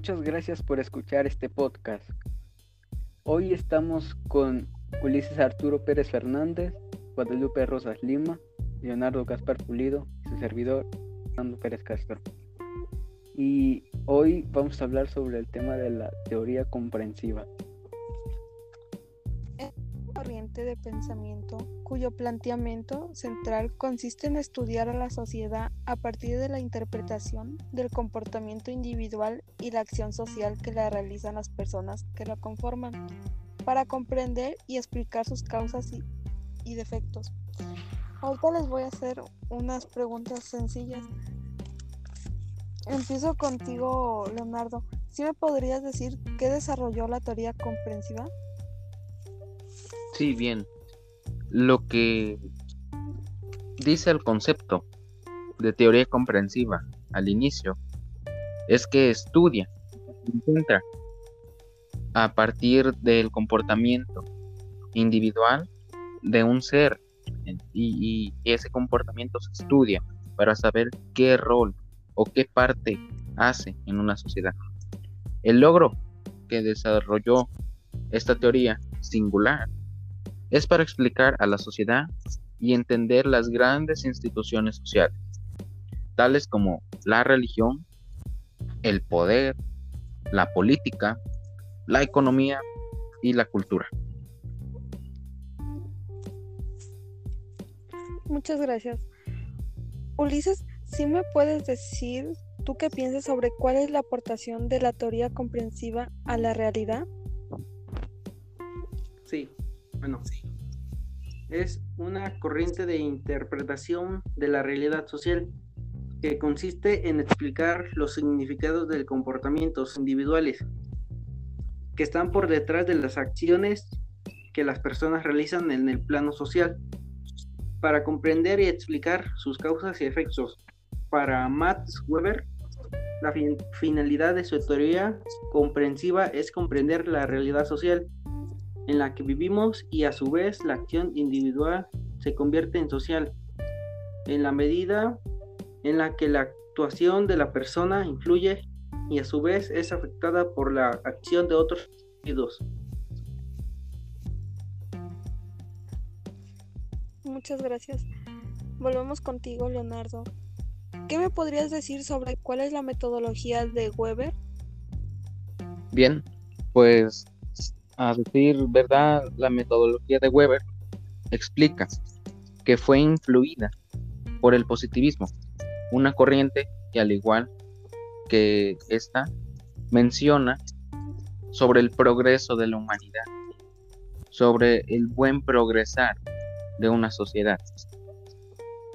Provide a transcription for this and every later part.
Muchas gracias por escuchar este podcast. Hoy estamos con Ulises Arturo Pérez Fernández, Guadalupe Rosas Lima, Leonardo Gaspar Pulido y su servidor, Fernando Pérez Castro. Y hoy vamos a hablar sobre el tema de la teoría comprensiva de pensamiento cuyo planteamiento central consiste en estudiar a la sociedad a partir de la interpretación del comportamiento individual y la acción social que la realizan las personas que la conforman, para comprender y explicar sus causas y, defectos. Ahorita les voy a hacer unas preguntas sencillas. Empiezo contigo, Leonardo. ¿Sí me podrías decir qué desarrolló la teoría comprensiva? Sí, bien. Lo que dice el concepto de teoría comprensiva al inicio es que estudia, encuentra a partir del comportamiento individual de un ser y, y, ese comportamiento se estudia para saber qué rol o qué parte hace en una sociedad. El logro que desarrolló esta teoría singular es para explicar a la sociedad y entender las grandes instituciones sociales, tales como la religión, el poder, la política, la economía y la cultura. Muchas gracias. Ulises, ¿sí me puedes decir tú qué piensas sobre cuál es la aportación de la teoría comprensiva a la realidad? Sí, bueno. Es una corriente de interpretación de la realidad social que consiste en explicar los significados de comportamientos individuales que están por detrás de las acciones que las personas realizan en el plano social para comprender y explicar sus causas y efectos. Para Max Weber, la finalidad de su teoría comprensiva es comprender la realidad social en la que vivimos y a su vez la acción individual se convierte en social, en la medida en la que la actuación de la persona influye y a su vez es afectada por la acción de otros individuos. Muchas gracias. Volvemos contigo, Leonardo. ¿Qué me podrías decir sobre cuál es la metodología de Weber? Bien, pues a decir verdad, la metodología de Weber explica que fue influida por el positivismo, una corriente que al igual que esta menciona sobre el progreso de la humanidad, sobre el buen progresar de una sociedad.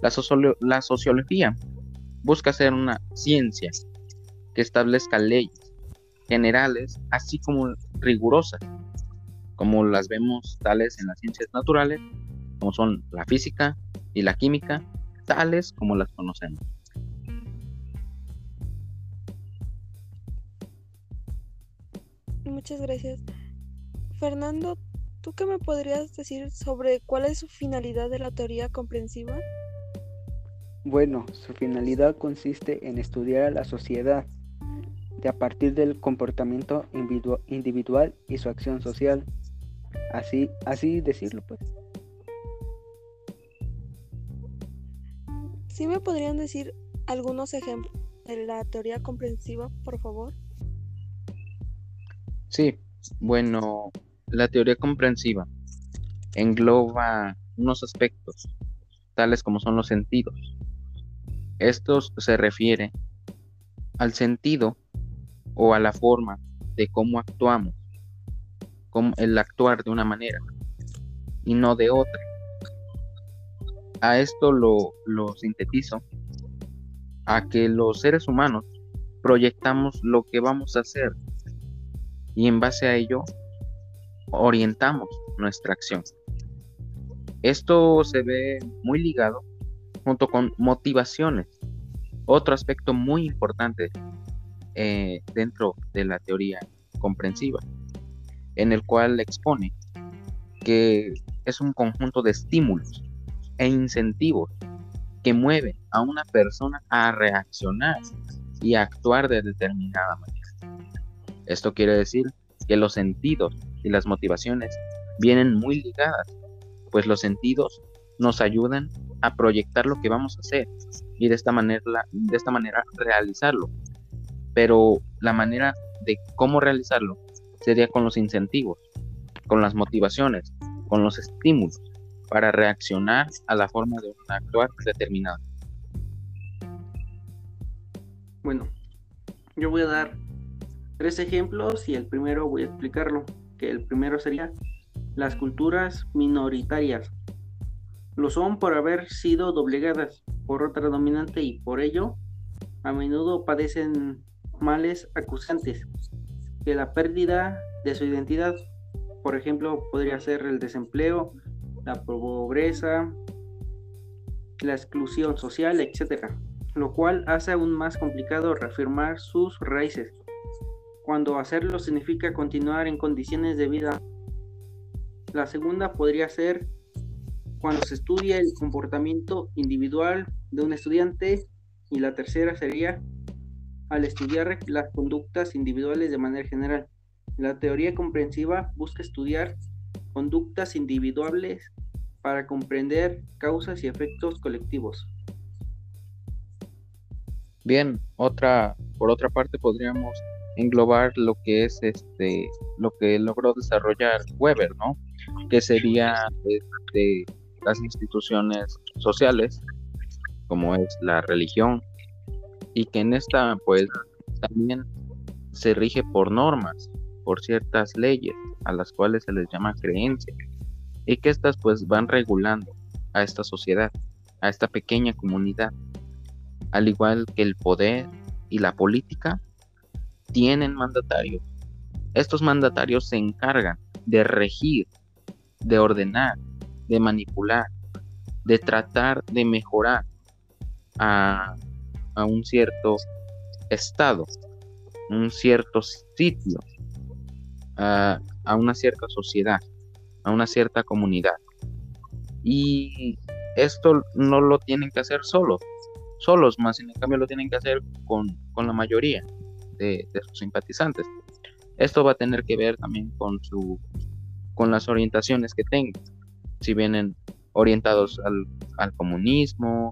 La, sociología busca ser una ciencia que establezca leyes generales, así como rigurosas, como las vemos tales en las ciencias naturales, como son la física y la química, tales como las conocemos. Muchas gracias. Fernando, ¿tú qué me podrías decir sobre cuál es su finalidad de la teoría comprensiva? Bueno, su finalidad consiste en estudiar a la sociedad de a partir del comportamiento individual y su acción social Así, así decirlo, pues. ¿Sí me podrían decir algunos ejemplos de la teoría comprensiva, por favor? Sí, bueno, la teoría comprensiva engloba unos aspectos, tales como son los sentidos. Estos se refiere al sentido o a la forma de cómo actuamos como el actuar de una manera y no de otra. A esto lo, sintetizo a que los seres humanos proyectamos lo que vamos a hacer y en base a ello orientamos nuestra acción. Esto se ve muy ligado junto con motivaciones, otro aspecto muy importante eh, dentro de la teoría comprensiva en el cual expone que es un conjunto de estímulos e incentivos que mueven a una persona a reaccionar y actuar de determinada manera. Esto quiere decir que los sentidos y las motivaciones vienen muy ligadas, pues los sentidos nos ayudan a proyectar lo que vamos a hacer y de esta manera, de esta manera realizarlo. Pero la manera de cómo realizarlo sería con los incentivos, con las motivaciones, con los estímulos para reaccionar a la forma de actuar determinada. Bueno, yo voy a dar tres ejemplos y el primero voy a explicarlo, que el primero sería las culturas minoritarias. Lo son por haber sido doblegadas por otra dominante y por ello a menudo padecen males acusantes, que la pérdida de su identidad, por ejemplo, podría ser el desempleo, la pobreza, la exclusión social, etc. Lo cual hace aún más complicado reafirmar sus raíces, cuando hacerlo significa continuar en condiciones de vida. La segunda podría ser cuando se estudia el comportamiento individual de un estudiante y la tercera sería al estudiar las conductas individuales de manera general. La teoría comprensiva busca estudiar conductas individuales para comprender causas y efectos colectivos. Bien, otra, por otra parte podríamos englobar lo que es este, lo que logró desarrollar Weber, ¿no? Que sería este, las instituciones sociales, como es la religión, y que en esta pues también se rige por normas, por ciertas leyes a las cuales se les llama creencias y que estas pues van regulando a esta sociedad, a esta pequeña comunidad, al igual que el poder y la política tienen mandatarios. Estos mandatarios se encargan de regir, de ordenar, de manipular, de tratar de mejorar a a un cierto estado, un cierto sitio, a, una cierta sociedad, a una cierta comunidad. Y esto no lo tienen que hacer solos, solos, más en cambio lo tienen que hacer con, la mayoría de, sus simpatizantes. Esto va a tener que ver también con su con las orientaciones que tengan. Si vienen orientados al, al comunismo,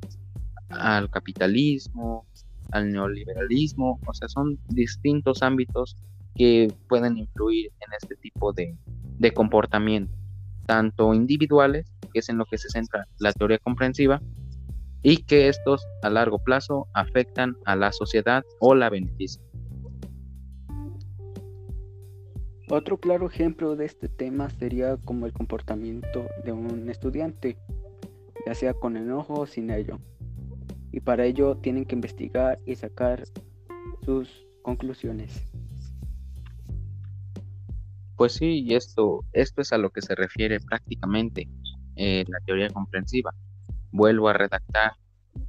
al capitalismo, al neoliberalismo, o sea, son distintos ámbitos que pueden influir en este tipo de, de comportamiento, tanto individuales, que es en lo que se centra la teoría comprensiva, y que estos a largo plazo afectan a la sociedad o la benefician. Otro claro ejemplo de este tema sería como el comportamiento de un estudiante, ya sea con enojo o sin ello y para ello tienen que investigar y sacar sus conclusiones. Pues sí, y esto, es a lo que se refiere prácticamente eh, la teoría comprensiva. Vuelvo a redactar,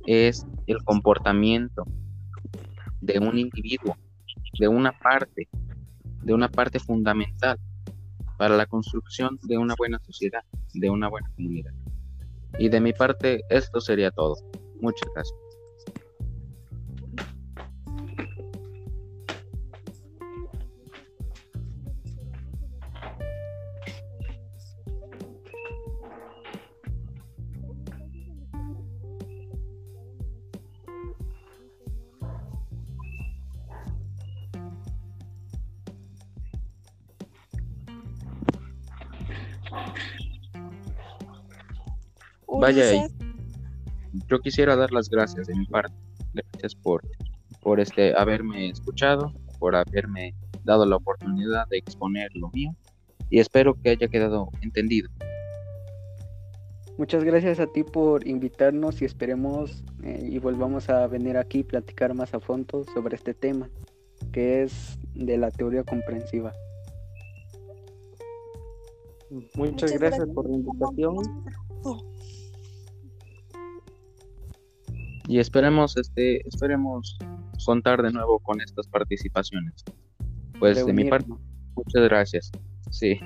es el comportamiento de un individuo, de una parte, de una parte fundamental para la construcción de una buena sociedad, de una buena comunidad. Y de mi parte, esto sería todo. Muchas gracias. Vaya, yo quisiera dar las gracias de mi parte. Gracias por, por este, haberme escuchado, por haberme dado la oportunidad de exponer lo mío y espero que haya quedado entendido. Muchas gracias a ti por invitarnos y esperemos eh, y volvamos a venir aquí y platicar más a fondo sobre este tema, que es de la teoría comprensiva. Muchas, gracias, por la invitación. Y esperemos este esperemos contar de nuevo con estas participaciones. Pues de mi parte muchas gracias. Sí